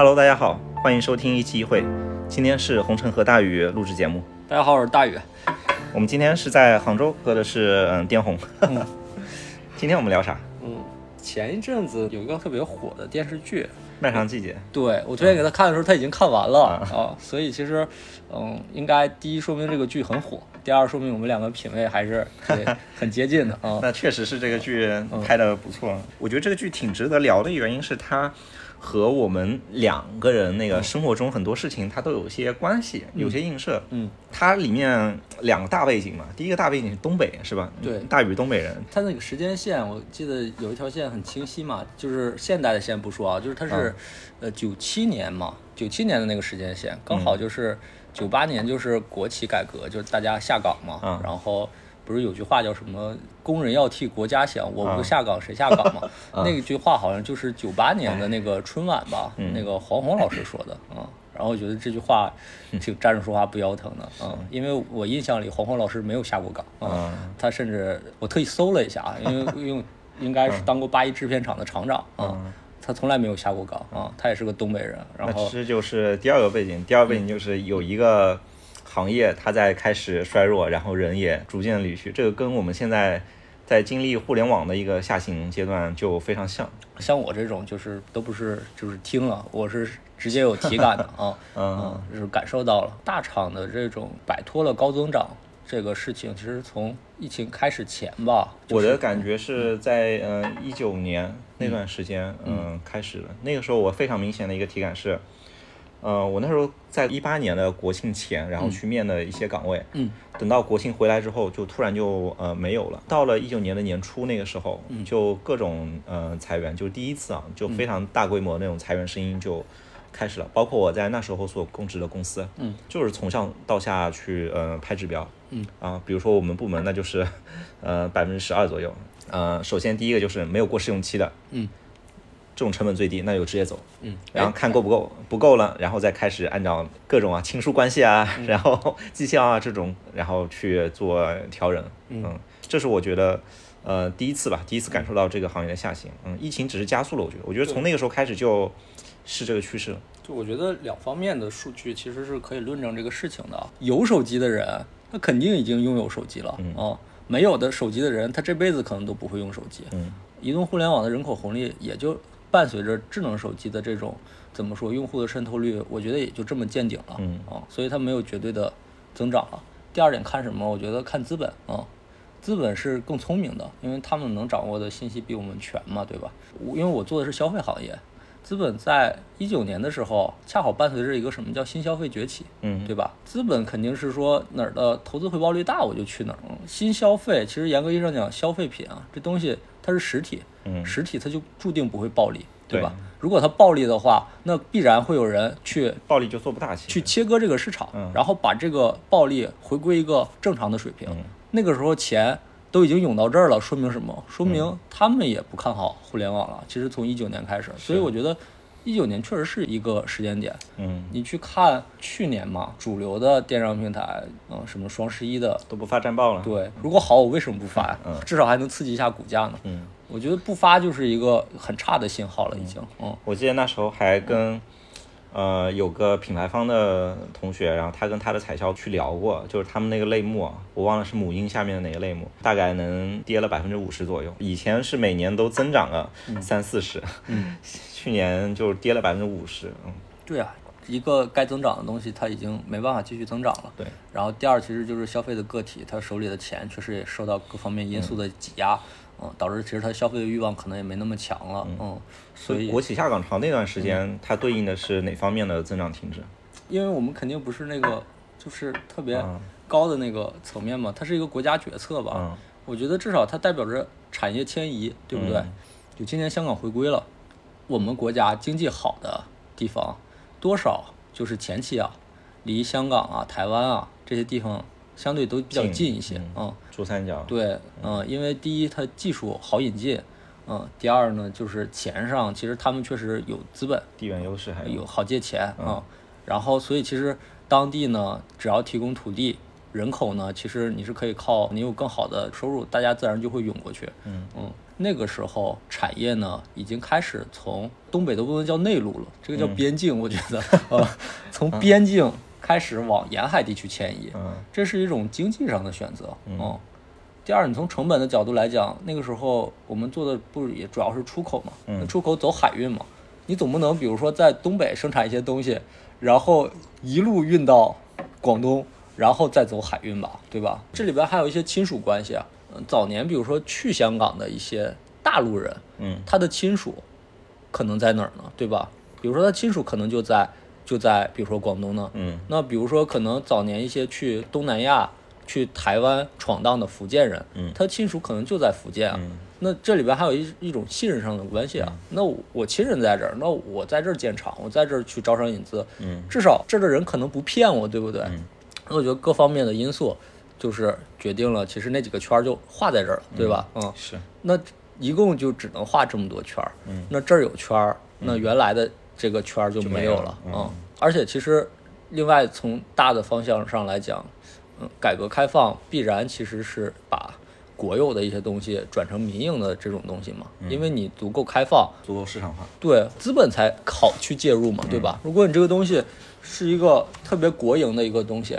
Hello，大家好，欢迎收听一期一会。今天是红尘和大宇录制节目。大家好，我是大宇。我们今天是在杭州喝的是嗯滇红。嗯 今天我们聊啥？嗯，前一阵子有一个特别火的电视剧，漫长季节。对我推荐给他看的时候，他已经看完了啊啊，所以其实，嗯，应该第一说明这个剧很火，第二说明我们两个品味还是对 很接近的啊。那确实是这个剧拍的不错。我觉得这个剧挺值得聊的原因是它和我们两个人那个生活中很多事情它都有些关系，有些映射。嗯，它里面两个大背景嘛，第一个大背景是东北，是吧？对大宇东北人。它那个时间线，我记得有一条线很清晰嘛，就是现代的线不说啊，就是它是，呃，九七年嘛，九七年的那个时间线，刚好就是九八年就是国企改革，就是大家下岗嘛，嗯然后不是有句话叫什么“工人要替国家想，我不下岗谁下岗”嘛？那句话好像就是九八年的那个春晚吧，那个黄宏老师说的啊。然后我觉得这句话挺站着说话不腰疼的啊，因为我印象里黄宏老师没有下过岗啊，他甚至我特意搜了一下，因为 因为应该是当过八一制片厂的厂长啊，他从来没有下过岗啊，他也是个东北人，然后那这就是第二个背景，第二个背景就是有一个行业它在开始衰弱，然后人也逐渐离去，这个跟我们现在在经历互联网的一个下行阶段就非常像。像我这种就是都不是就是听了，我是直接有体感的啊，嗯，就是感受到了大厂的这种摆脱了高增长这个事情，其实从疫情开始前吧，我的感觉是在嗯一九年那段时间，嗯、开始的。那个时候我非常明显的一个体感是，呃，我那时候在一八年的国庆前，然后去面的一些岗位，嗯，等到国庆回来之后，就突然就呃没有了。到了一九年的年初那个时候，就各种呃裁员，就第一次啊，就非常大规模那种裁员声音就开始了。包括我在那时候所供职的公司，嗯，就是从上到下去呃拍指标，嗯啊，比如说我们部门那就是呃百分之十二左右。呃，首先第一个就是没有过试用期的，嗯，这种成本最低，那就直接走。嗯，然后看够不够，不够了，然后再开始按照各种啊亲疏关系啊，然后绩效啊这种，然后去做调整。嗯，这是我觉得呃第一次吧，第一次感受到这个行业的下行。嗯，疫情只是加速了，我觉得，我觉得从那个时候开始就是这个趋势了。就我觉得两方面的数据其实是可以论证这个事情的。有手机的人，他肯定已经拥有手机了啊、没有的手机的人，他这辈子可能都不会用手机。嗯，移动互联网的人口红利也就伴随着智能手机的这种怎么说，用户的渗透率，我觉得也就这么见顶了。嗯啊，所以它没有绝对的增长了。第二点看什么？我觉得看资本啊。资本是更聪明的，因为他们能掌握的信息比我们全嘛，对吧？我因为我做的是消费行业，资本在一九年的时候，恰好伴随着一个什么叫新消费崛起，嗯对吧？资本肯定是说哪儿的投资回报率大，我就去哪儿。嗯新消费其实严格意义上讲，消费品啊，这东西它是实体，嗯实体它就注定不会暴利，对吧？对如果它暴利的话，那必然会有人去暴利就做不大，去切割这个市场，嗯然后把这个暴利回归一个正常的水平。嗯那个时候钱都已经涌到这儿了，说明什么？说嗯明他们也不看好互联网了。其实从一九年开始，所以我觉得一九年确实是一个时间点。嗯你去看去年嘛，主流的电商平台，嗯，什么双十一的，都不发战报了。对，如果好，我为什么不发呀？嗯至少还能刺激一下股价呢。嗯，我觉得不发就是一个很差的信号了，已经。嗯我记得那时候还跟呃有个品牌方的同学，然后他跟他的彩销去聊过，就是他们那个类目啊，我忘了是母婴下面的哪个类目，大概能跌了百分之五十左右。以前是每年都增长了三四十，嗯，去年就跌了百分之五十。嗯，对啊，一个该增长的东西，它已经没办法继续增长了。对。然后第二，其实就是消费的个体，他手里的钱确实也受到各方面因素的挤压，嗯，导致其实他消费的欲望可能也没那么强了，嗯，所以国企下岗潮那段时间，它对应的是哪方面的增长停滞？因为我们肯定不是那个就是特别嗯高的那个层面嘛，它是一个国家决策吧，嗯我觉得至少它代表着产业迁移，对不对？嗯。就今年香港回归了，我们国家经济好的地方，多少就是前期啊，离香港啊、台湾啊这些地方相对都比较近近一些，嗯。嗯，珠三角，对，嗯，因为第一它技术好引进，嗯，第二呢就是钱上其实他们确实有资本，地缘优势还有好借钱啊、嗯然后所以其实当地呢，只要提供土地，人口呢，其实你是可以靠你有更好的收入，大家自然就会涌过去。嗯嗯，那个时候产业呢已经开始从东北都不能叫内陆了，这个叫边境，我觉得 呃，从边境开始往沿海地区迁移，嗯这是一种经济上的选择。嗯，第二，你从成本的角度来讲，那个时候我们做的不也主要是出口嘛？嗯那出口走海运嘛，你总不能比如说在东北生产一些东西，然后一路运到广东，然后再走海运吧，对吧？这里边还有一些亲属关系啊。嗯，早年比如说去香港的一些大陆人，嗯他的亲属可能在哪儿呢？对吧？比如说他亲属可能就在就在比如说广东呢。嗯那比如说可能早年一些去东南亚、去台湾闯荡的福建人，嗯他亲属可能就在福建啊。嗯那这里边还有一一种信任上的关系啊。那我我亲人在这儿，那我在这儿建厂，我在这儿去招商引资，嗯至少这儿的人可能不骗我，对不对？嗯那我觉得各方面的因素就是决定了，其实那几个圈儿就画在这儿了，对吧？嗯，是那一共就只能画这么多圈儿。嗯那这儿有圈儿，那原来的这个圈儿就就没有了没有了。嗯而且其实另外从大的方向上来讲，嗯，改革开放必然其实是把国有的一些东西转成民营的这种东西嘛，嗯。因为你足够开放，足够市场化。对资本才好去介入嘛，对吧？如果你这个东西是一个特别国营的一个东西，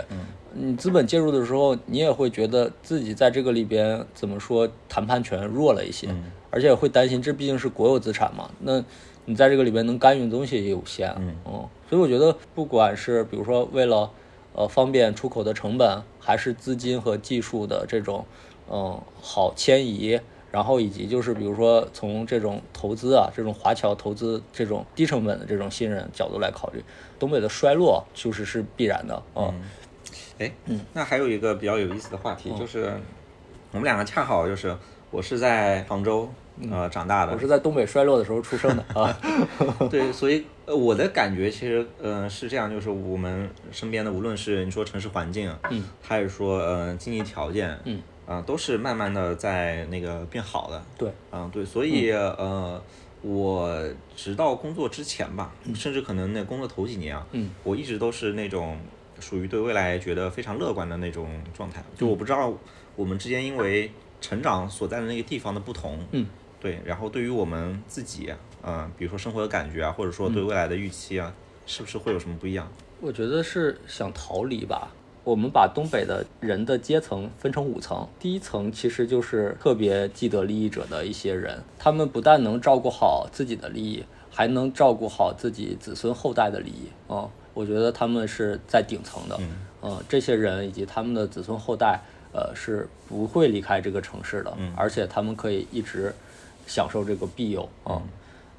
你资本介入的时候，你也会觉得自己在这个里边怎么说谈判权弱了一些，嗯。而且会担心这毕竟是国有资产嘛，那你在这个里边能干预的东西也有限，嗯。所以我觉得不管是比如说为了呃方便出口的成本，还是资金和技术的这种嗯好迁移，然后以及就是比如说从这种投资啊，这种华侨投资这种低成本的这种信任角度来考虑，东北的衰落就是是必然的啊。哎，那还有一个比较有意思的话题，就是我们两个恰好就是我是在杭州呃长大的我，是在东北衰落的时候出生的啊。对，所以呃我的感觉其实呃是这样，就是我们身边的无论是你说城市环境啊，嗯，还是说呃经济条件，嗯，啊、都是慢慢的在那个变好的，对，嗯，对，所以、呃，我直到工作之前吧，甚至可能那工作头几年啊，嗯，我一直都是那种属于对未来觉得非常乐观的那种状态。就我不知道我们之间因为成长所在的那个地方的不同，嗯，对，然后对于我们自己，啊，比如说生活的感觉啊，或者说对未来的预期啊，是不是会有什么不一样？我觉得是想逃离吧。我们把东北的人的阶层分成五层，第一层其实就是特别既得利益者的一些人，他们不但能照顾好自己的利益，还能照顾好自己子孙后代的利益啊、我觉得他们是在顶层的，嗯呃，这些人以及他们的子孙后代，呃，是不会离开这个城市的，嗯而且他们可以一直享受这个庇佑。啊。嗯。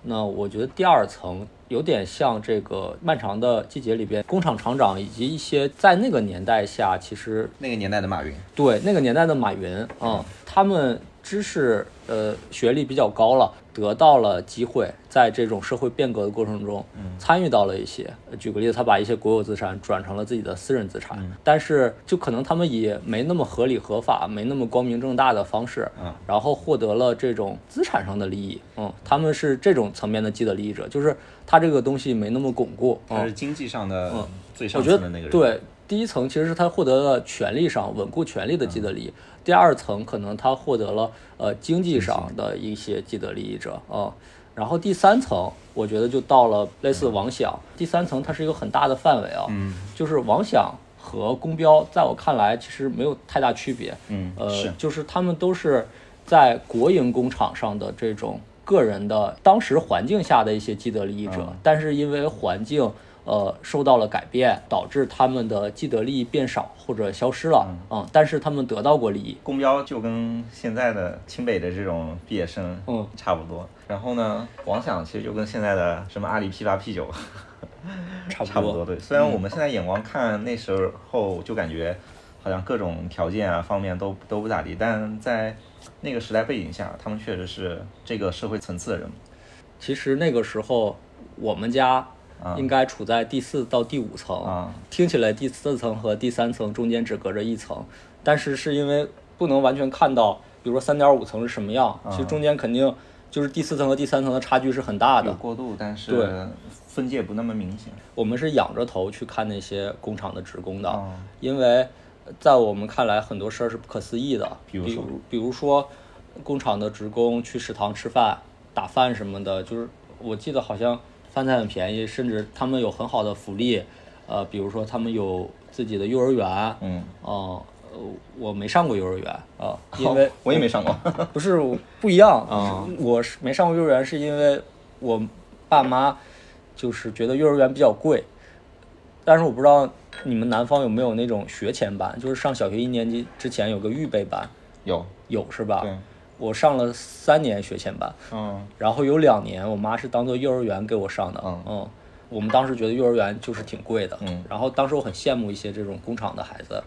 那我觉得第二层有点像这个漫长的季节里边，工厂厂长以及一些在那个年代下，其实那个年代的马云，对那个年代的马云啊、他们知识呃学历比较高了，得到了机会，在这种社会变革的过程中，参与到了一些。呃举个例子，他把一些国有资产转成了自己的私人资产，但是就可能他们以没那么合理合法、没那么光明正大的方式，嗯然后获得了这种资产上的利益。嗯，他们是这种层面的既得利益者，就是他这个东西没那么巩固。嗯他是经济上的最上我觉得层的那个人，对，第一层其实是他获得了权利上稳固权利的既得利益，第二层可能他获得了呃经济上的一些既得利益者啊、然后第三层我觉得就到了类似王想，第三层它是一个很大的范围啊，嗯。就是王想和公标在我看来其实没有太大区别，嗯呃是，就是他们都是在国营工厂上的这种个人的当时环境下的一些既得利益者，嗯。但是因为环境呃受到了改变，导致他们的既得利益变少或者消失了，嗯，但是他们得到过利益，公标就跟现在的清北的这种毕业生，嗯，差不多。然后呢，王想其实就跟现在的什么阿里 P 八 P 九差 差不多。对，虽然我们现在眼光看那时候就感觉好像各种条件啊方面都都不咋地，但在那个时代背景下，他们确实是这个社会层次的人。其实那个时候我们家啊应该处在第四到第五层，啊。听起来第四层和第三层中间只隔着一层，但是是因为不能完全看到，比如说三点五层是什么样，其实中间肯定就是第四层和第三层的差距是很大的。有过渡，但是对。分界不那么明显。我们是仰着头去看那些工厂的职工的，哦因为在我们看来很多事儿是不可思议的，比如，比如说工厂的职工去食堂吃饭、打饭什么的，就是我记得好像饭菜很便宜，甚至他们有很好的福利，呃，比如说他们有自己的幼儿园，嗯，哦。呃，我没上过幼儿园啊，因为我也没上过，不是不一样啊。我是没上过幼儿园，是因为我爸妈就是觉得幼儿园比较贵。但是我不知道你们南方有没有那种学前班，就是上小学一年级之前有个预备班。有有是吧？对。我上了三年学前班，嗯，然后有两年我妈是当做幼儿园给我上的，嗯。我们当时觉得幼儿园就是挺贵的，嗯。然后当时我很羡慕一些这种工厂的孩子。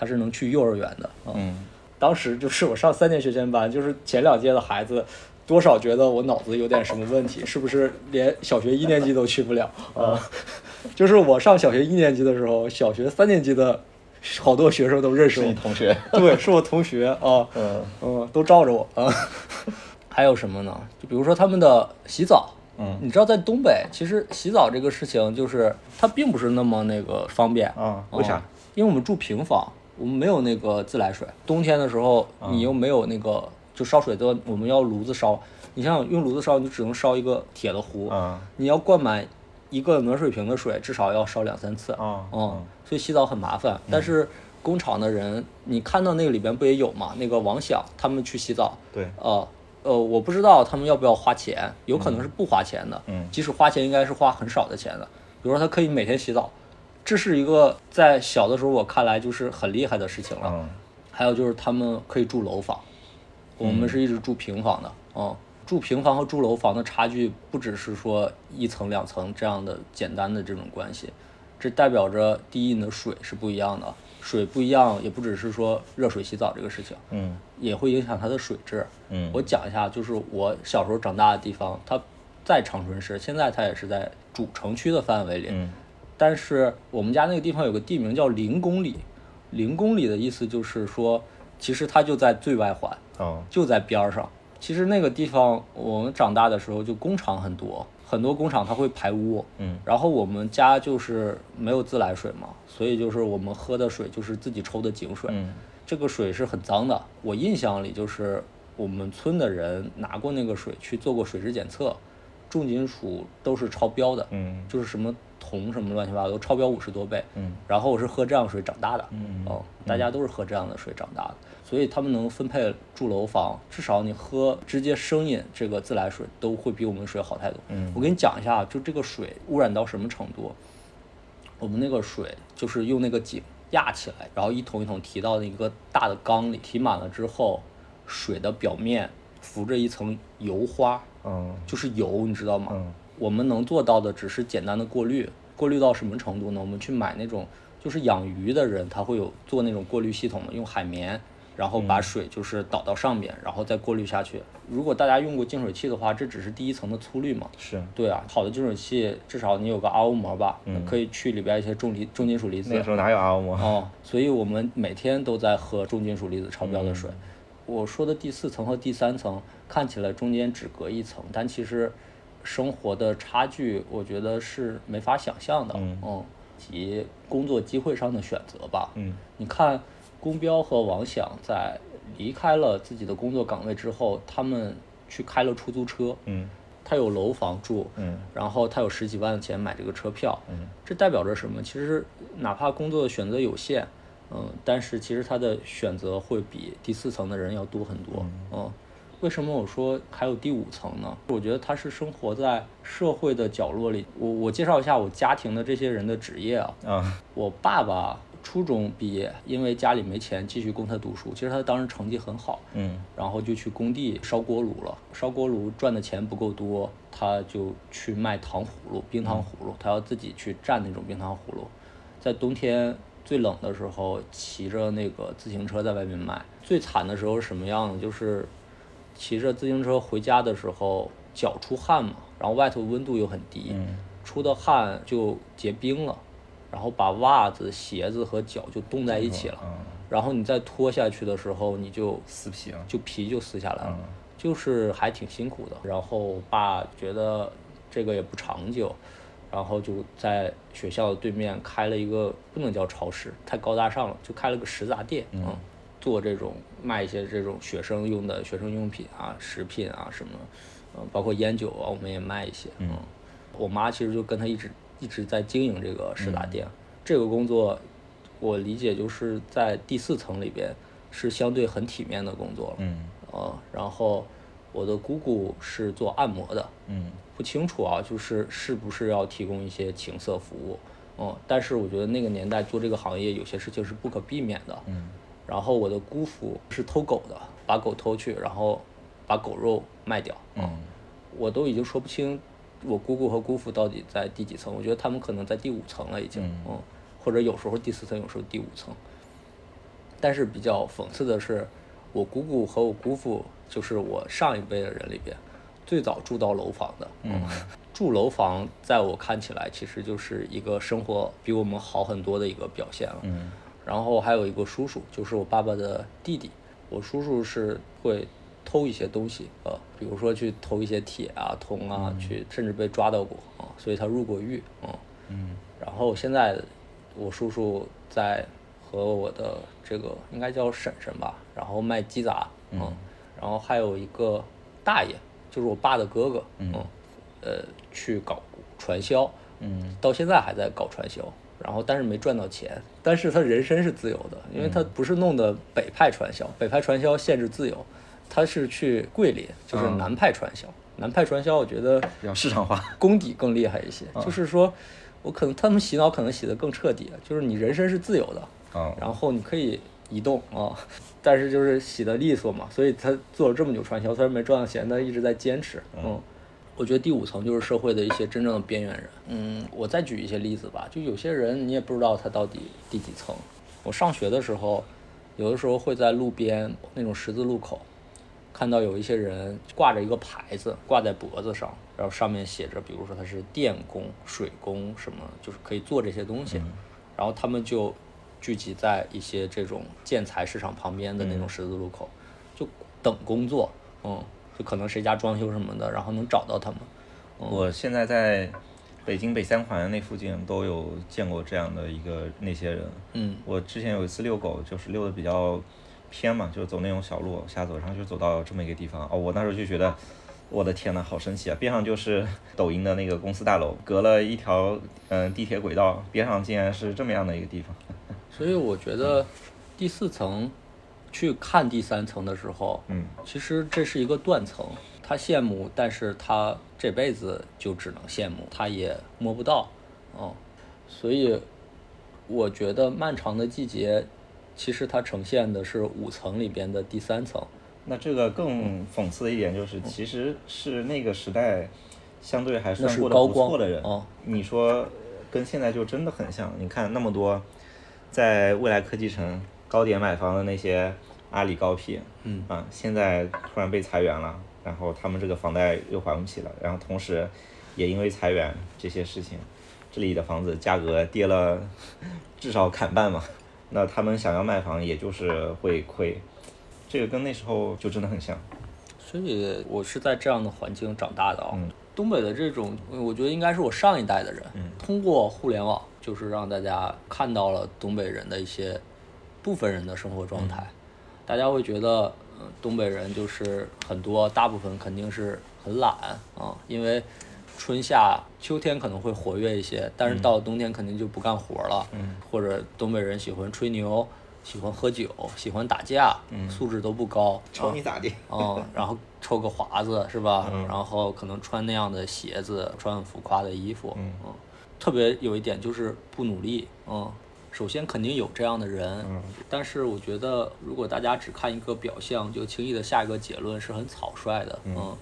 他是能去幼儿园的，嗯，当时就是我上三年学前班，就是前两届的孩子，多少觉得我脑子有点什么问题，是不是连小学一年级都去不了啊？就是我上小学一年级的时候，小学三年级的 好多学生都认识我同学，对，是我同学啊，嗯嗯，都罩着我啊。还有什么呢？就比如说他们的洗澡，嗯，你知道在东北，其实洗澡这个事情就是它并不是那么那个方便啊？为啥？因为我们住平房。我们没有那个自来水，冬天的时候你又没有那个就烧水的，我们要炉子烧。你想想用炉子烧，你只能烧一个铁的壶，你要灌满一个暖水瓶的水，至少要烧两三次。嗯，所以洗澡很麻烦。但是工厂的人，你看到那个里边不也有吗？那个王想他们去洗澡，对，呃呃，我不知道他们要不要花钱，有可能是不花钱的。嗯，即使花钱，应该是花很少的钱的。比如说他可以每天洗澡。这是一个在小的时候我看来就是很厉害的事情了。还有就是他们可以住楼房，我们是一直住平房的。嗯，住平房和住楼房的差距不只是说一层两层这样的简单的这种关系，这代表着第一你的水是不一样的，水不一样也不只是说热水洗澡这个事情，嗯，也会影响它的水质。嗯，我讲一下，就是我小时候长大的地方，它在长春市，现在它也是在主城区的范围里。嗯。但是我们家那个地方有个地名叫零公里，零公里的意思就是说，其实它就在最外环，就在边儿上。其实那个地方我们长大的时候就工厂很多，很多工厂它会排污，嗯，然后我们家就是没有自来水嘛，所以就是我们喝的水就是自己抽的井水，嗯，这个水是很脏的。我印象里就是我们村的人拿过那个水去做过水质检测，重金属都是超标的，嗯，就是什么。铜什么乱七八糟都超标五十多倍，嗯，然后我是喝这样水长大的，嗯哦，大家都是喝这样的水长大的，所以他们能分配住楼房，至少你喝直接生饮这个自来水都会比我们水好太多。嗯，我给你讲一下，就这个水污染到什么程度，我们那个水就是用那个井压起来，然后一桶一桶提到那个大的缸里，提满了之后，水的表面浮着一层油花，嗯，就是油，你知道吗？嗯。我们能做到的只是简单的过滤，过滤到什么程度呢？我们去买那种，就是养鱼的人他会有做那种过滤系统的，用海绵，然后把水就是倒到上面，然后再过滤下去。如果大家用过净水器的话，这只是第一层的粗滤嘛。是对啊，好的净水器至少你有个 RO 膜吧，可以去里边一些重离重金属离子。那时候哪有 RO 膜？哦，所以我们每天都在喝重金属离子超标的水。我说的第四层和第三层看起来中间只隔一层，但其实。生活的差距，我觉得是没法想象的。嗯，及工作机会上的选择吧。嗯，你看，宫彪和王想在离开了自己的工作岗位之后，他们去开了出租车。嗯，他有楼房住。嗯，然后他有十几万的钱买这个车票。嗯，这代表着什么？其实哪怕工作的选择有限，嗯，但是其实他的选择会比第四层的人要多很多。嗯。为什么我说还有第五层呢？我觉得他是生活在社会的角落里。我我介绍一下我家庭的这些人的职业啊。啊。我爸爸初中毕业，因为家里没钱继续供他读书。其实他当时成绩很好。嗯。然后就去工地烧锅炉了。烧锅炉赚的钱不够多，他就去卖糖葫芦、冰糖葫芦。他要自己去蘸那种冰糖葫芦，在冬天最冷的时候，骑着那个自行车在外面卖。最惨的时候是什么样呢？就是。骑着自行车回家的时候，脚出汗嘛，然后外头温度又很低，出的汗就结冰了，然后把袜子、鞋子和脚就冻在一起了，然后你再脱下去的时候，你就撕皮了，就皮就撕下来了，就是还挺辛苦的。然后我爸觉得这个也不长久，然后就在学校对面开了一个不能叫超市，太高大上了，就开了个食杂店，嗯，做这种卖一些这种学生用的学生用品啊、食品啊什么，嗯，包括烟酒啊，我们也卖一些，嗯，我妈其实就跟他一直一直在经营这个食杂店，这个工作我理解就是在第四层里边是相对很体面的工作了，嗯，呃，然后。我的姑姑是做按摩的，嗯，不清楚啊，就是是不是要提供一些情色服务，嗯，但是我觉得那个年代做这个行业有些事情是不可避免的，嗯，然后我的姑父是偷狗的，把狗偷去，然后把狗肉卖掉，嗯，我都已经说不清我姑姑和姑父到底在第几层，我觉得他们可能在第五层了已经，嗯，或者有时候第四层，有时候第五层，但是比较讽刺的是，我姑姑和我姑父。就是我上一辈的人里边，最早住到楼房的。嗯，住楼房在我看起来，其实就是一个生活比我们好很多的一个表现了。嗯，然后还有一个叔叔，就是我爸爸的弟弟。我叔叔是会偷一些东西，呃，比如说去偷一些铁啊、铜啊，去甚至被抓到过啊，所以他入过狱。嗯嗯，然后现在我叔叔在和我的这个应该叫婶婶吧，然后卖鸡杂。嗯。然后还有一个大爷，就是我爸的哥哥，嗯，呃，去搞传销，嗯，到现在还在搞传销，然后但是没赚到钱，但是他人身是自由的，因为他不是弄的北派传销，北派传销限制自由，他是去桂林，就是南派传销，南派传销我觉得比较市场化，功底更厉害一些，就是说我可能他们洗脑可能洗得更彻底，就是你人身是自由的，嗯，然后你可以移动啊。但是就是洗得利索嘛，所以他做了这么久传销，虽然没赚到钱，但一直在坚持。嗯，我觉得第五层就是社会的一些真正的边缘人。嗯，我再举一些例子吧，就有些人你也不知道他到底第几层。我上学的时候，有的时候会在路边那种十字路口，看到有一些人挂着一个牌子挂在脖子上，然后上面写着，比如说他是电工、水工什么，就是可以做这些东西，然后他们就。聚集在一些这种建材市场旁边的那种十字路口，就等工作，嗯，就可能谁家装修什么的，然后能找到他们。我现在在北京北三环那附近都有见过这样的一个那些人。嗯，我之前有一次遛狗，就是遛的比较偏嘛，就走那种小路瞎走，然后就走到这么一个地方。哦，我那时候就觉得，我的天呐，好神奇啊！边上就是 抖音的那个公司大楼，隔了一条嗯地铁轨道，边上竟然是这么样的一个地方。所以我觉得，第四层去看第三层的时候，嗯，其实这是一个断层。他羡慕，但是他这辈子就只能羡慕，他也摸不到，哦。所以我觉得漫长的季节，其实它呈现的是五层里边的第三层。那这个更讽刺的一点就是，其实是那个时代相对还算过得不错的人。你说跟现在就真的很像。你看那么多。在未来科技城高点买房的那些阿里高 P，嗯啊，现在突然被裁员了，然后他们这个房贷又还不起了，然后同时也因为裁员这些事情，这里的房子价格跌了至少砍半嘛，那他们想要卖房也就是会亏，这个跟那时候就真的很像。所以我是在这样的环境长大的啊，东北的这种，我觉得应该是我上一代的人，通过互联网。就是让大家看到了东北人的一些部分人的生活状态，大家会觉得，嗯，东北人就是很多，大部分肯定是很懒啊，因为春夏秋天可能会活跃一些，但是到了冬天肯定就不干活了，嗯，或者东北人喜欢吹牛，喜欢喝酒，喜欢打架，嗯，素质都不高，瞅你咋地，嗯，然后抽个华子是吧？嗯。然后可能穿那样的鞋子，穿很浮夸的衣服，嗯。特别有一点就是不努力，嗯，首先肯定有这样的人，嗯，但是我觉得如果大家只看一个表象就轻易的下一个结论是很草率的，嗯，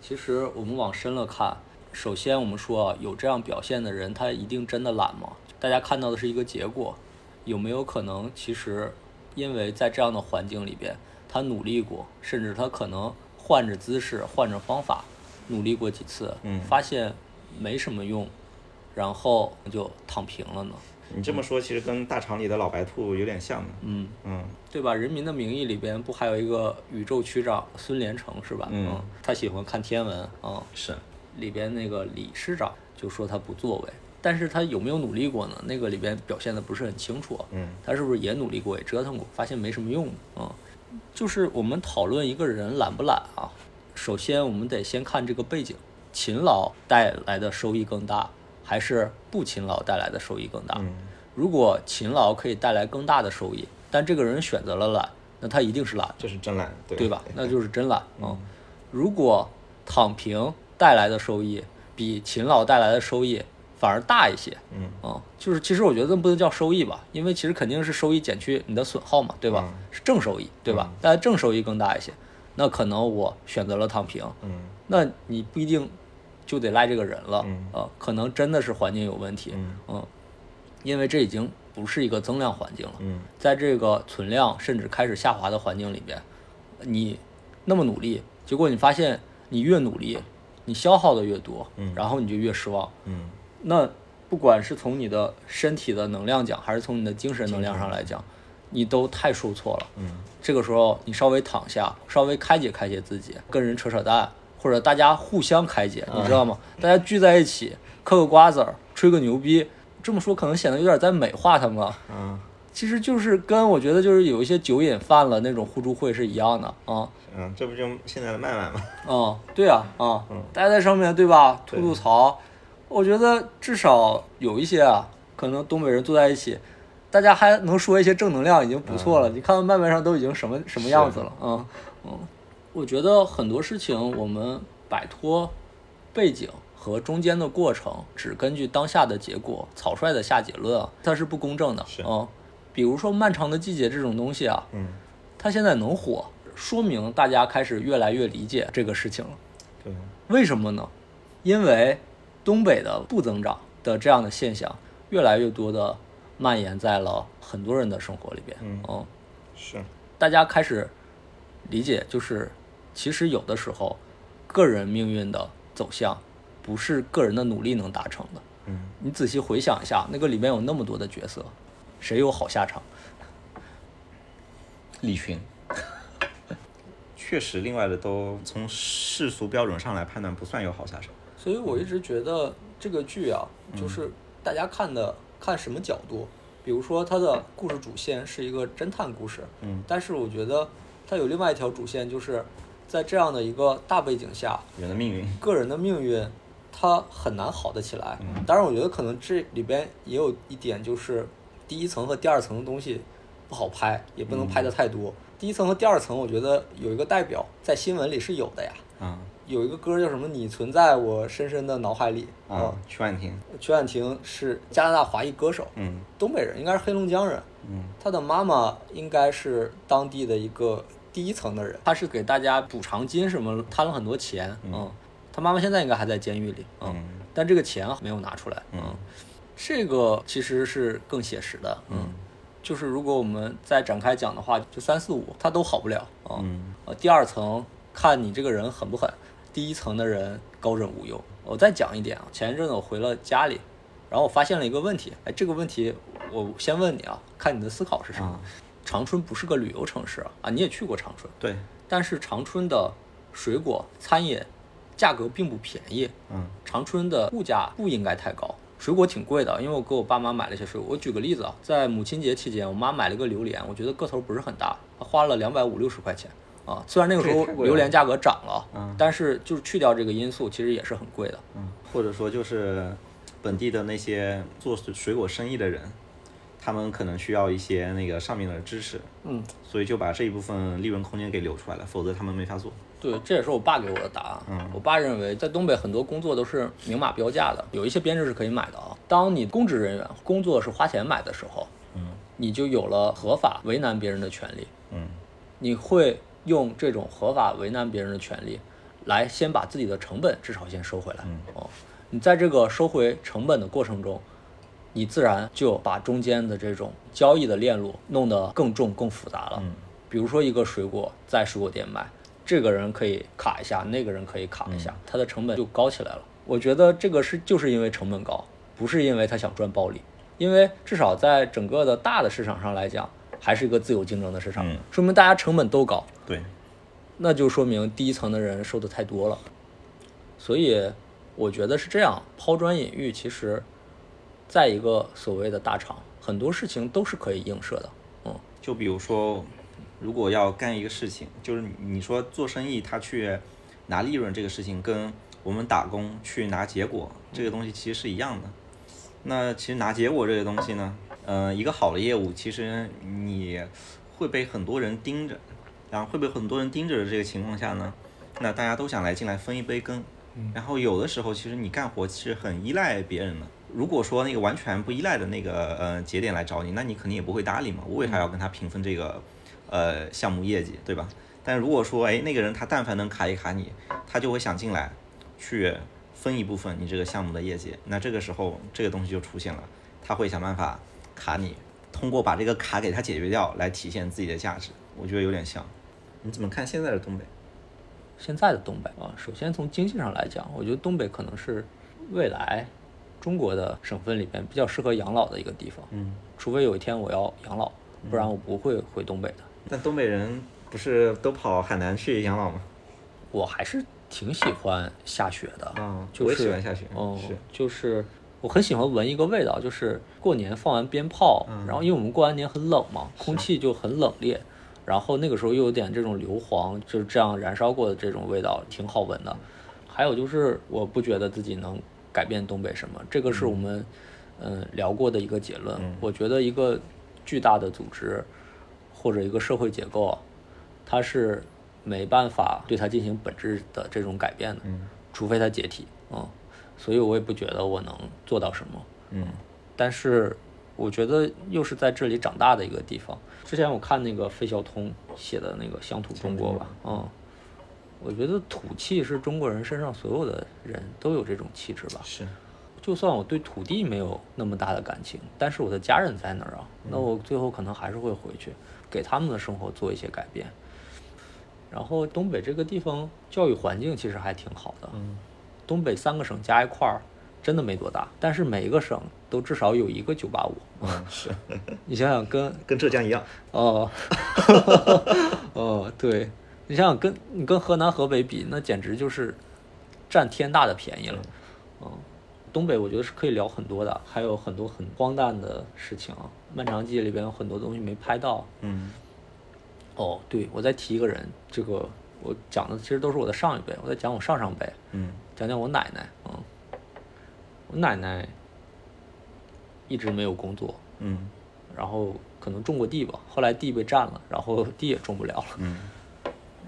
其实我们往深了看，首先我们说有这样表现的人，他一定真的懒吗？大家看到的是一个结果，有没有可能其实因为在这样的环境里边，他努力过，甚至他可能换着姿势、换着方法努力过几次，嗯，发现没什么用。然后就躺平了呢。你这么说，其实跟大厂里的老白兔有点像嗯嗯，对吧？《人民的名义》里边不还有一个宇宙区长孙连成是吧？嗯，他喜欢看天文啊。是。里边那个李师长就说他不作为，但是他有没有努力过呢？那个里边表现的不是很清楚。嗯，他是不是也努力过，也折腾过，发现没什么用啊？就是我们讨论一个人懒不懒啊，首先我们得先看这个背景，勤劳带来的收益更大，还是不勤劳带来的收益更大？嗯，如果勤劳可以带来更大的收益，但这个人选择了懒，那他一定是懒，这是真懒，对对吧？那就是真懒啊。如果躺平带来的收益比勤劳带来的收益反而大一些，嗯。啊，就是其实我觉得不能叫收益吧，因为其实肯定是收益减去你的损耗嘛，对吧？嗯。是正收益，对吧？但正收益更大一些，那可能我选择了躺平，嗯。那你不一定就得赖这个人了，嗯。呃，可能真的是环境有问题，嗯。因为这已经不是一个增量环境了，嗯。在这个存量甚至开始下滑的环境里边，你那么努力，结果你发现你越努力，你消耗的越多，嗯然后你就越失望。嗯那不管是从你的身体的能量讲，还是从你的精神能量上来讲，你都太受挫了。嗯这个时候你稍微躺下，稍微开解开解自己，跟人扯扯淡，或者大家互相开解，你知道吗？大家聚在一起嗑个瓜子儿，吹个牛逼，这么说可能显得有点在美化他们了。嗯其实就是跟我觉得就是有一些酒瘾犯了那种互助会是一样的啊。嗯，这不就现在的麦麦吗？嗯，对啊，啊嗯，大家在上面对吧？吐吐槽，我觉得至少有一些啊，可能东北人坐在一起，大家还能说一些正能量，已经不错了。你看麦麦上都已经什么什么样子了啊，嗯，我觉得很多事情我们摆脱背景和中间的过程，只根据当下的结果草率的下结论啊，它是不公正的是啊。比如说漫长的季节这种东西啊，嗯，它现在能火，说明大家开始越来越理解这个事情了。对，为什么呢？因为东北的不增长的这样的现象，越来越多的蔓延在了很多人的生活里边。嗯是，大家开始理解，就是其实有的时候，个人命运的走向不是个人的努力能达成的。嗯你仔细回想一下，那个里面有那么多的角色，谁有好下场？李群。确实，另外的都从世俗标准上来判断不算有好下场。所以我一直觉得这个剧啊，就是大家看的看什么角度。比如说，它的故事主线是一个侦探故事，嗯，但是我觉得它有另外一条主线，就是在这样的一个大背景下，人的命运，个人的命运它很难好得起来。嗯当然，我觉得可能这里边也有一点，就是第一层和第二层的东西不好拍，也不能拍的太多。第一层和第二层，我觉得有一个代表在新闻里是有的呀。嗯有一个歌叫什么？你存在我深深的脑海里。啊，曲婉婷，曲婉婷是加拿大华裔歌手，嗯东北人，应该是黑龙江人。嗯她的妈妈应该是当地的一个第一层的人，她是给大家补偿金什么贪了很多钱。嗯，她妈妈现在应该还在监狱里。嗯，嗯但这个钱没有拿出来。嗯这个其实是更写实的。嗯就是如果我们再展开讲的话，就三四五它都好不了啊。嗯呃，第二层看你这个人狠不狠，第一层的人高枕无忧。我再讲一点啊，前一阵子我回了家里，然后我发现了一个问题，哎，这个问题我先问你啊，看你的思考是什么？啊长春不是个旅游城市啊，啊，你也去过长春，对，但是长春的水果餐饮价格并不便宜，嗯长春的物价不应该太高，水果挺贵的，因为我给我爸妈买了一些水果。我举个例子啊，在母亲节期间，我妈买了个榴莲，我觉得个头不是很大，她花了两百五六十块钱啊。虽然那个时候榴莲价格涨了，嗯但是就是去掉这个因素，其实也是很贵的。嗯，或者说就是本地的那些做水果生意的人，他们可能需要一些那个上面的支持，嗯，所以就把这一部分利润空间给留出来了，否则他们没法做。对，这也是我爸给我的答案。嗯我爸认为在东北很多工作都是明码标价的，有一些编制是可以买的啊。当你公职人员工作是花钱买的时候，嗯你就有了合法为难别人的权利。嗯你会用这种合法为难别人的权利，来先把自己的成本至少先收回来。嗯哦，你在这个收回成本的过程中，你自然就把中间的这种交易的链路弄得更重、更复杂了。嗯比如说一个水果在水果店卖，这个人可以卡一下，那个人可以卡一下，他的成本就高起来了。我觉得这个是就是因为成本高，不是因为他想赚暴利。因为至少在整个的大的市场上来讲，还是一个自由竞争的市场，嗯说明大家成本都高，对，那就说明第一层的人收的太多了。所以，我觉得是这样，抛砖引玉，其实，在一个所谓的大厂，很多事情都是可以映射的。嗯，就比如说，如果要干一个事情，就是你说做生意，他去拿利润这个事情，跟我们打工去拿结果这个东西其实是一样的。那其实拿结果这个东西呢，嗯，一个好的业务，其实你会被很多人盯着，然后会被很多人盯着的这个情况下呢，那大家都想来进来分一杯羹。然后有的时候，其实你干活是很依赖别人的。如果说那个完全不依赖的那个呃节点来找你，那你肯定也不会搭理嘛。我为啥要跟他平分这个呃项目业绩，对吧？但如果说哎那个人他但凡能卡一卡你，他就会想进来去分一部分你这个项目的业绩。那这个时候这个东西就出现了，他会想办法卡你，通过把这个卡给他解决掉来体现自己的价值。我觉得有点像。你怎么看现在的东北？现在的东北啊，首先从经济上来讲，我觉得东北可能是未来中国的省份里边比较适合养老的一个地方。嗯，除非有一天我要养老，不然我不会回东北的。但东北人不是都跑海南去养老吗？我还是挺喜欢下雪的。啊，我也喜欢下雪。哦，是，就是我很喜欢闻一个味道，就是过年放完鞭炮，然后因为我们过完年很冷嘛，空气就很冷冽。然后那个时候又有点这种硫磺，就是这样燃烧过的这种味道，挺好闻的。还有就是，我不觉得自己能改变东北什么，这个是我们嗯聊过的一个结论。我觉得一个巨大的组织或者一个社会结构，它是没办法对它进行本质的这种改变的，除非它解体。嗯，所以我也不觉得我能做到什么。嗯，但是我觉得又是在这里长大的一个地方。之前我看那个费孝通写的那个《乡土中国》吧，嗯，我觉得土气是中国人身上所有的人都有这种气质吧。是，就算我对土地没有那么大的感情，但是我的家人在那儿啊，那我最后可能还是会回去，给他们的生活做一些改变。然后东北这个地方教育环境其实还挺好的，嗯，东北三个省加一块儿。真的没多大，但是每一个省都至少有一个九八五。嗯，是 你想想，跟跟浙江一样。哦，哦，对，你想想，跟你跟河南、河北比，那简直就是占天大的便宜了。嗯，东北我觉得是可以聊很多的，还有很多很荒诞的事情啊。漫长记里边有很多东西没拍到。嗯。哦，对，我再提一个人，这个我讲的其实都是我的上一辈，我在讲我上上辈。嗯。讲讲我奶奶，嗯。我奶奶一直没有工作，嗯，然后可能种过地吧，后来地被占了，然后地也种不了了，嗯，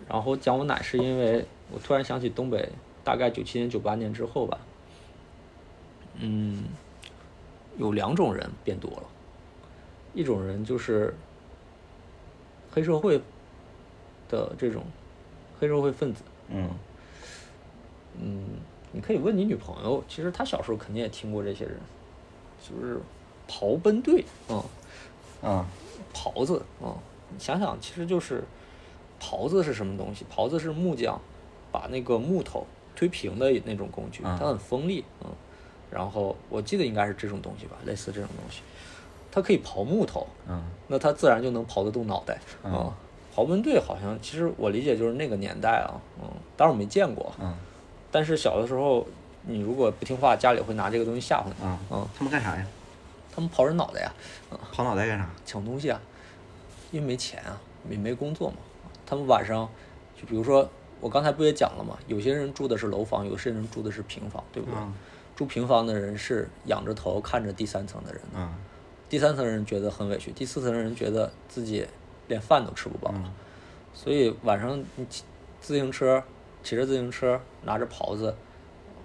然后讲我奶是因为我突然想起东北大概九七年九八年之后吧，嗯，有两种人变多了，一种人就是黑社会的这种黑社会分子，嗯，嗯。你可以问你女朋友，其实她小时候肯定也听过这些人，就是刨奔队，嗯，啊，刨子，嗯，你想想，其实就是刨子是什么东西？刨子是木匠把那个木头推平的那种工具，它很锋利，嗯，然后我记得应该是这种东西吧，类似这种东西，它可以刨木头，嗯，那它自然就能刨得动脑袋，嗯，刨门队好像其实我理解就是那个年代啊，嗯，当然我没见过，嗯。但是小的时候，你如果不听话，家里会拿这个东西吓唬你。啊，嗯，他们干啥呀？他们刨人脑袋呀。嗯刨脑袋干啥？抢东西啊，因为没钱啊，也没工作嘛。他们晚上，就比如说我刚才不也讲了嘛，有些人住的是楼房，有些人住的是平房，对不对？住平房的人是仰着头看着第三层的人。嗯。第三层人觉得很委屈，第四层人觉得自己连饭都吃不饱。所以晚上你骑自行车。骑着自行车，拿着刨子，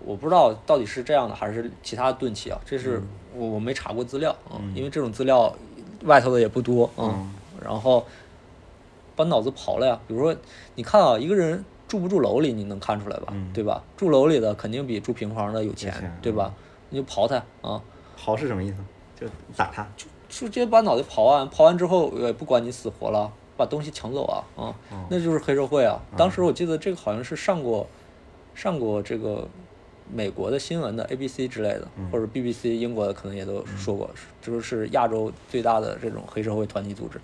我不知道到底是这样的还是其他钝器啊。这是我我没查过资料啊，因为这种资料外头的也不多啊。然后把脑子刨了呀。比如说，你看啊，一个人住不住楼里，你能看出来吧？对吧？住楼里的肯定比住平房的有钱，对吧？你就刨他啊。刨是什么意思？就打他？就直接把脑袋刨完，刨完之后也不管你死活了。把东西抢走啊啊，那就是黑社会啊！当时我记得这个好像是上过，上过这个美国的新闻的 ABC 之类的，或者 BBC 英国的可能也都说过，就是亚洲最大的这种黑社会团体组织。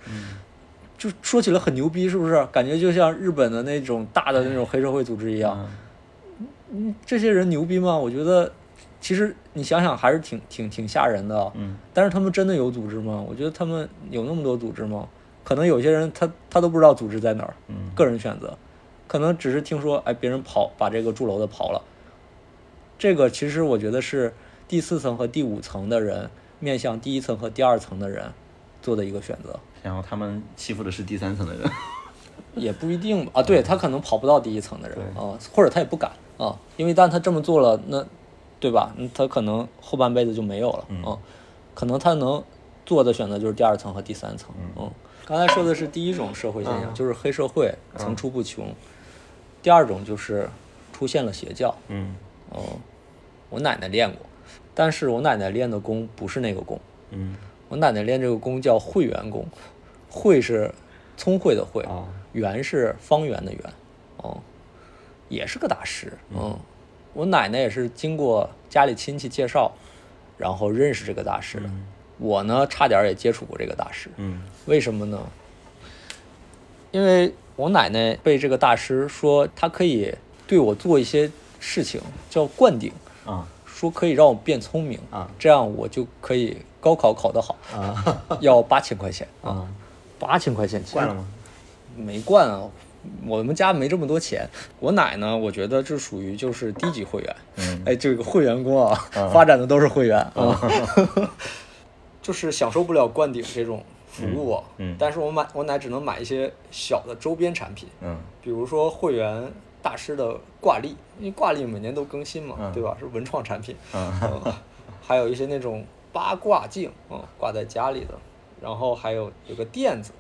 就说起来很牛逼，是不是？感觉就像日本的那种大的那种黑社会组织一样。嗯，这些人牛逼吗？我觉得，其实你想想还是挺挺挺吓人的。嗯，但是他们真的有组织吗？我觉得他们有那么多组织吗？可能有些人他他都不知道组织在哪儿。嗯，个人选择，可能只是听说，哎，别人跑把这个住楼的刨了。这个其实我觉得是第四层和第五层的人面向第一层和第二层的人做的一个选择。然后他们欺负的是第三层的人。也不一定吧啊，对他可能跑不到第一层的人啊，或者他也不敢啊，因为但他这么做了，那对吧？他可能后半辈子就没有了啊，可能他能做的选择就是第二层和第三层。嗯，刚才说的是第一种社会现象，就是黑社会层出不穷；第二种就是出现了邪教。嗯，哦，我奶奶练过，但是我奶奶练的功不是那个功。嗯，我奶奶练这个功叫会圆功，会是聪慧的会。圆是方圆的圆，哦，也是个大师，嗯，我奶奶也是经过家里亲戚介绍，然后认识这个大师的，我呢差点也接触过这个大师，嗯，为什么呢？因为我奶奶被这个大师说他可以对我做一些事情，叫灌顶，啊，说可以让我变聪明，啊，这样我就可以高考考得好，啊，要八千块钱，啊，八千块钱，灌了吗？没惯啊，我们家没这么多钱。我奶呢，我觉得这属于就是低级会员。嗯，哎，这个会员工啊，发展的都是会员啊，就是享受不了灌顶这种服务。嗯，但是我买我奶只能买一些小的周边产品。嗯，比如说会员大师的挂历，因为挂历每年都更新嘛，对吧？是文创产品。嗯，还有一些那种八卦镜，嗯，挂在家里的。然后还有有个垫子。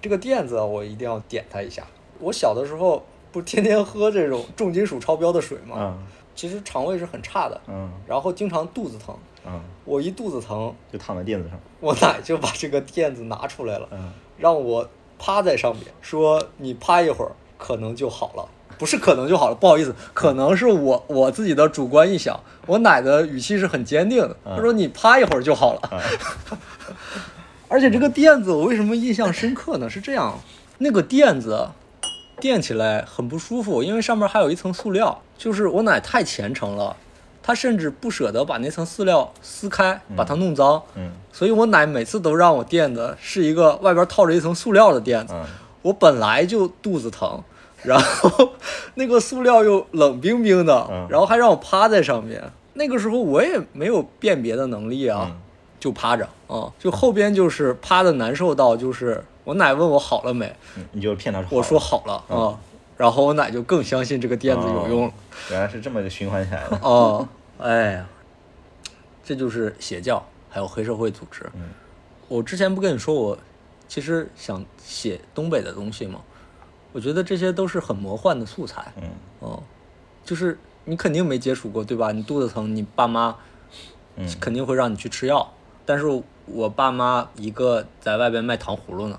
这个垫子我一定要点它一下。我小的时候不天天喝这种重金属超标的水吗？嗯。其实肠胃是很差的。嗯。然后经常肚子疼。嗯。我一肚子疼就躺在垫子上。我奶就把这个垫子拿出来了。嗯。让我趴在上面，说你趴一会儿可能就好了。不是可能就好了，不好意思，可能是我我自己的主观臆想。我奶的语气是很坚定的，她说你趴一会儿就好了。而且这个垫子我为什么印象深刻呢？是这样，那个垫子垫起来很不舒服，因为上面还有一层塑料。就是我奶太虔诚了，她甚至不舍得把那层塑料撕开，把它弄脏。嗯，所以我奶每次都让我垫的是一个外边套着一层塑料的垫子。我本来就肚子疼，然后 那个塑料又冷冰冰的，然后还让我趴在上面。那个时候我也没有辨别的能力啊。就趴着啊，就后边就是趴的难受到，就是我奶问我好了没，你就骗他说我说好了啊，然后我奶就更相信这个垫子有用了。原来是这么一个循环起来的哦，哎呀，这就是邪教，还有黑社会组织。嗯，我之前不跟你说我其实想写东北的东西吗？我觉得这些都是很魔幻的素材。嗯，哦，就是你肯定没接触过对吧？你肚子疼，你爸妈。嗯，肯定会让你去吃药，但是我爸妈一个在外边卖糖葫芦呢，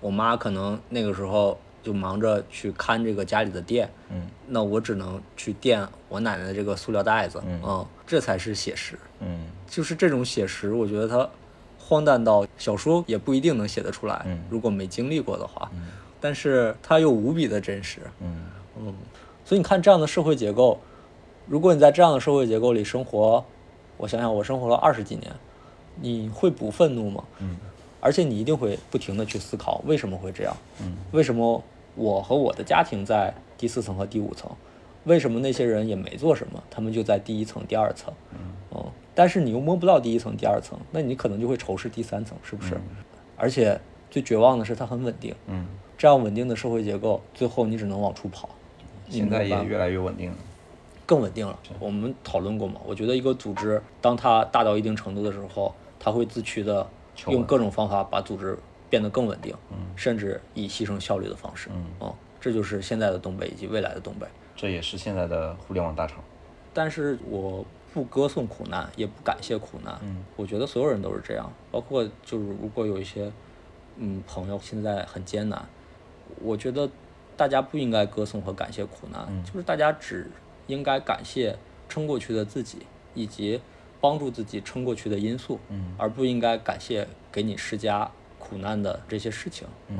我妈可能那个时候就忙着去看这个家里的店，嗯，那我只能去垫我奶奶的这个塑料袋子，嗯，这才是写实，嗯，就是这种写实，我觉得它荒诞到小说也不一定能写得出来，嗯，如果没经历过的话，嗯，但是它又无比的真实，嗯嗯，所以你看这样的社会结构，如果你在这样的社会结构里生活。我想想，我生活了二十几年，你会不愤怒吗？嗯，而且你一定会不停的去思考为什么会这样？嗯，为什么我和我的家庭在第四层和第五层？为什么那些人也没做什么，他们就在第一层、第二层？嗯，哦，但是你又摸不到第一层、第二层，那你可能就会仇视第三层，是不是？而且最绝望的是它很稳定。嗯，这样稳定的社会结构，最后你只能往出跑。现在也越来越稳定了。更稳定了。我们讨论过嘛？我觉得一个组织，当它大到一定程度的时候，它会自驱的用各种方法把组织变得更稳定，甚至以牺牲效率的方式。嗯，哦，这就是现在的东北以及未来的东北。这也是现在的互联网大厂。但是我不歌颂苦难，也不感谢苦难。嗯，我觉得所有人都是这样，包括就是如果有一些嗯朋友现在很艰难，我觉得大家不应该歌颂和感谢苦难，就是大家只。应该感谢撑过去的自己，以及帮助自己撑过去的因素，嗯，而不应该感谢给你施加苦难的这些事情，嗯，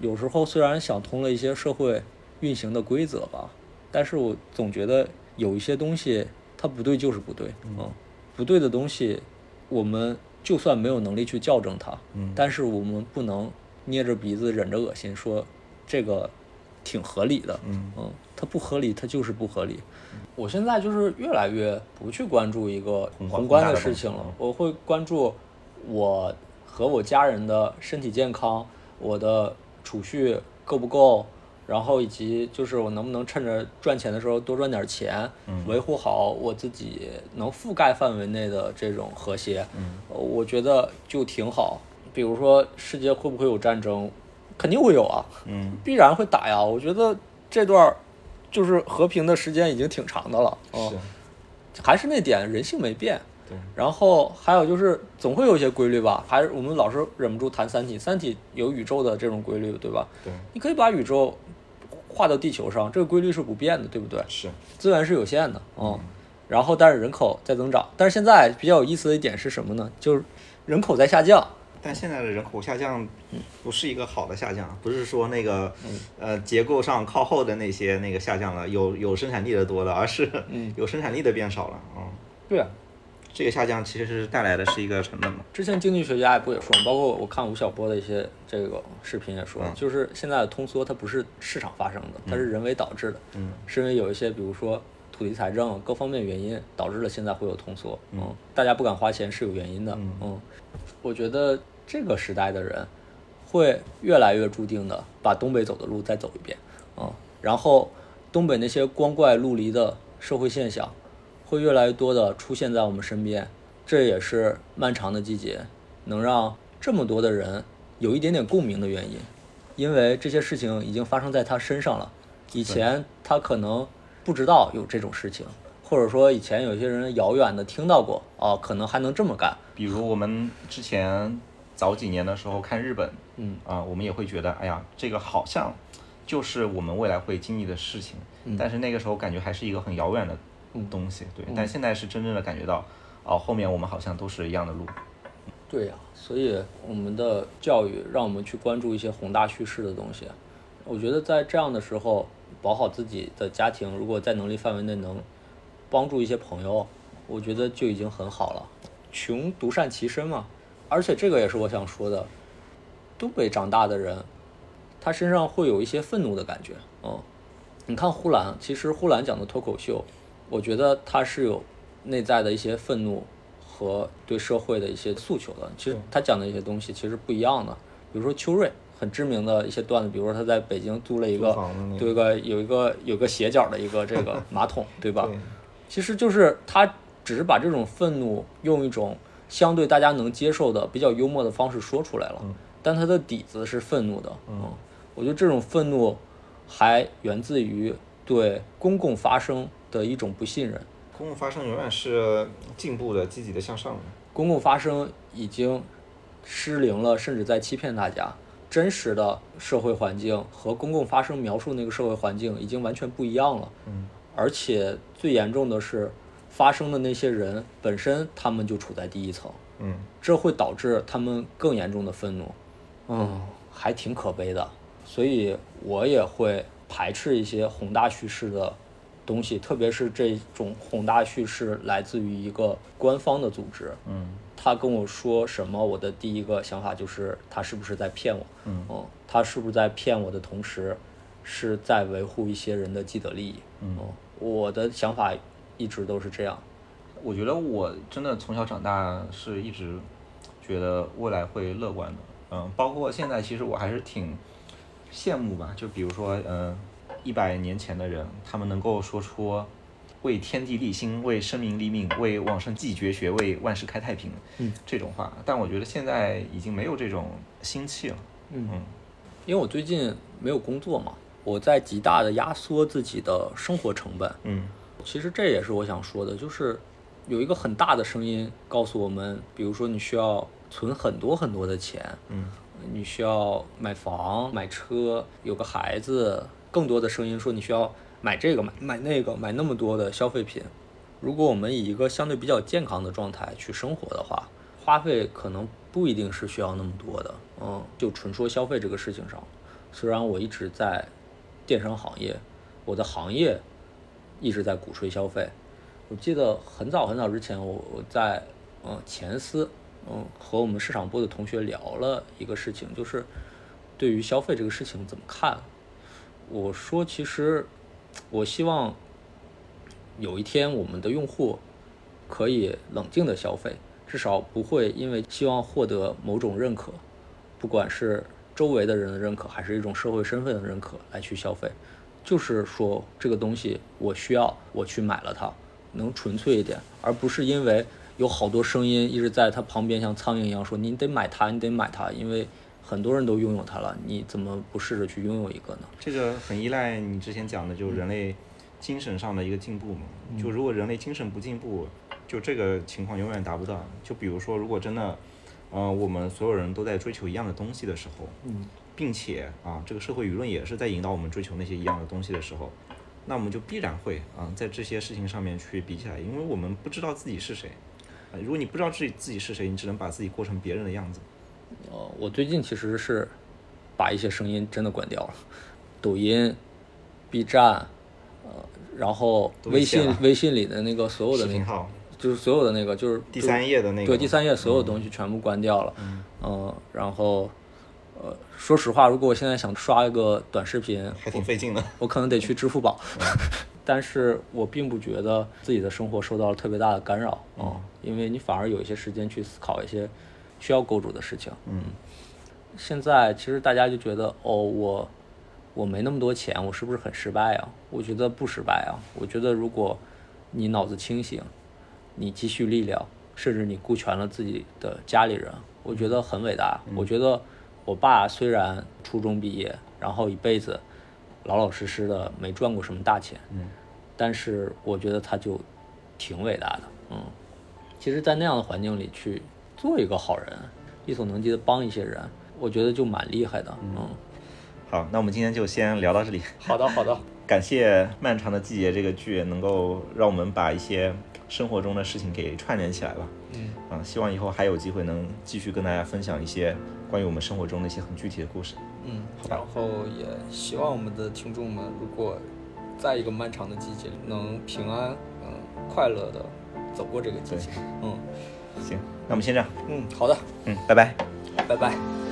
有时候虽然想通了一些社会运行的规则吧，但是我总觉得有一些东西它不对就是不对，嗯，不对的东西，我们就算没有能力去校正它，嗯，但是我们不能捏着鼻子忍着恶心说这个挺合理的，嗯。嗯，它不合理，它就是不合理。我现在就是越来越不去关注一个宏宏观的事情了，我会关注我和我家人的身体健康，我的储蓄够不够，然后以及就是我能不能趁着赚钱的时候多赚点钱，维护好我自己能覆盖范围内的这种和谐，呃我觉得就挺好。比如说世界会不会有战争，肯定会有啊，嗯必然会打呀。我觉得这段儿就是和平的时间已经挺长的了，哦是，还是那点，人性没变。对，然后还有就是，总会有一些规律吧。还是我们老是忍不住谈《三体》，《三体》有宇宙的这种规律，对吧？对你可以把宇宙画到地球上，这个规律是不变的，对不对？是，资源是有限的，嗯。然后，但是人口在增长，但是现在比较有意思的一点是什么呢？就是人口在下降，但现在的人口下降不是一个好的下降，不是说那个呃结构上靠后的那些那个下降了，有有生产力的多了，而是 有生产力的变少了。嗯，对啊。这个下降其实是带来的是一个成本嘛。之前经济学家也不也说吗？包括我看吴晓波的一些这个视频也说，就是现在的通缩它不是市场发生的，它是人为导致的。嗯，是因为有一些比如说土地财政各方面原因导致了现在会有通缩。嗯，大家不敢花钱是有原因的。嗯，我觉得这个时代的人会越来越注定的把东北走的路再走一遍。嗯，然后东北那些光怪陆离的社会现象。会越来越多的出现在我们身边，这也是漫长的季节能让这么多的人有一点点共鸣的原因，因为这些事情已经发生在他身上了。以前他可能不知道有这种事情，或者说以前有些人遥远的听到过，哦，可能还能这么干。比如我们之前早几年的时候看日本，嗯啊，我们也会觉得，哎呀，这个好像就是我们未来会经历的事情，但是那个时候感觉还是一个很遥远的。东西对，但现在是真正的感觉到，哦，后面我们好像都是一样的路。对呀、所以我们的教育让我们去关注一些宏大叙事的东西。我觉得在这样的时候，保好自己的家庭，如果在能力范围内能帮助一些朋友，我觉得就已经很好了。穷独善其身嘛，而且这个也是我想说的。东北长大的人，他身上会有一些愤怒的感觉。嗯，你看呼兰，其实呼兰讲的脱口秀。我觉得他是有内在的一些愤怒和对社会的一些诉求的。其实他讲的一些东西其实不一样的。比如说邱瑞很知名的一些段子，比如说他在北京租了一个，对一个有一个有个斜角的一个这个马桶，对吧？其实就是他只是把这种愤怒用一种相对大家能接受的比较幽默的方式说出来了，但他的底子是愤怒的。嗯，我觉得这种愤怒还源自于对公共发声。的一种不信任，公共发声永远是进步的、积极的向上的。公共发声已经失灵了，甚至在欺骗大家。真实的社会环境和公共发声描述那个社会环境已经完全不一样了。嗯，而且最严重的是，发生的那些人本身他们就处在第一层。嗯，这会导致他们更严重的愤怒。嗯，还挺可悲的。所以我也会排斥一些宏大叙事的。东西，特别是这种宏大叙事来自于一个官方的组织，嗯，他跟我说什么，我的第一个想法就是他是不是在骗我，嗯，他是不是在骗我的同时，是在维护一些人的既得利益，嗯，我的想法一直都是这样。我觉得我真的从小长大是一直觉得未来会乐观的，嗯，包括现在其实我还是挺羡慕吧，就比如说，嗯。一百年前的人，他们能够说出“为天地立心，为生民立命，为往圣继绝学，为万世开太平”嗯这种话，但我觉得现在已经没有这种心气了。嗯，因为我最近没有工作嘛，我在极大的压缩自己的生活成本。嗯，其实这也是我想说的，就是有一个很大的声音告诉我们，比如说你需要存很多很多的钱，嗯，你需要买房、买车，有个孩子。更多的声音说你需要买这个买买那个买那么多的消费品。如果我们以一个相对比较健康的状态去生活的话，花费可能不一定是需要那么多的。嗯，就纯说消费这个事情上，虽然我一直在电商行业，我的行业一直在鼓吹消费。我记得很早很早之前，我我在嗯前司嗯和我们市场部的同学聊了一个事情，就是对于消费这个事情怎么看。我说，其实我希望有一天我们的用户可以冷静的消费，至少不会因为希望获得某种认可，不管是周围的人的认可，还是一种社会身份的认可来去消费。就是说这个东西我需要，我去买了它。能纯粹一点，而不是因为有好多声音一直在它旁边像苍蝇一样说你得买它，你得买它，因为很多人都拥有它了，你怎么不试着去拥有一个呢？这个很依赖你之前讲的，就是人类精神上的一个进步嘛。就如果人类精神不进步，就这个情况永远达不到。就比如说，如果真的，呃，我们所有人都在追求一样的东西的时候，嗯，并且啊，这个社会舆论也是在引导我们追求那些一样的东西的时候。那我们就必然会啊，在这些事情上面去比起来，因为我们不知道自己是谁。啊，如果你不知道自己自己是谁，你只能把自己过成别人的样子。呃，我最近其实是把一些声音真的关掉了，抖音、B 站，呃，然后微信微信里的那个所有的那个，就是所有的那个就是第三页的那个，对第三页所有东西全部关掉了。嗯，然后。呃，说实话，如果我现在想刷一个短视频，还挺费劲的。我可能得去支付宝，但是我并不觉得自己的生活受到了特别大的干扰啊，因为你反而有一些时间去思考一些需要构筑的事情。嗯，现在其实大家就觉得，哦，我我没那么多钱，我是不是很失败啊？我觉得不失败啊。我觉得如果你脑子清醒，你积蓄力量，甚至你顾全了自己的家里人，我觉得很伟大。我觉得。我爸虽然初中毕业，然后一辈子老老实实的没赚过什么大钱，嗯，但是我觉得他就挺伟大的，嗯，其实，在那样的环境里去做一个好人，力所能及的帮一些人，我觉得就蛮厉害的，嗯。好，那我们今天就先聊到这里。好的，好的。感谢《漫长的季节》这个剧能够让我们把一些生活中的事情给串联起来吧。嗯，啊，希望以后还有机会能继续跟大家分享一些。关于我们生活中的一些很具体的故事，嗯，然后也希望我们的听众们，如果在一个漫长的季节里，能平安，嗯，快乐的走过这个季节，嗯，行，那我们先这样，嗯，好的，嗯，拜拜，拜拜。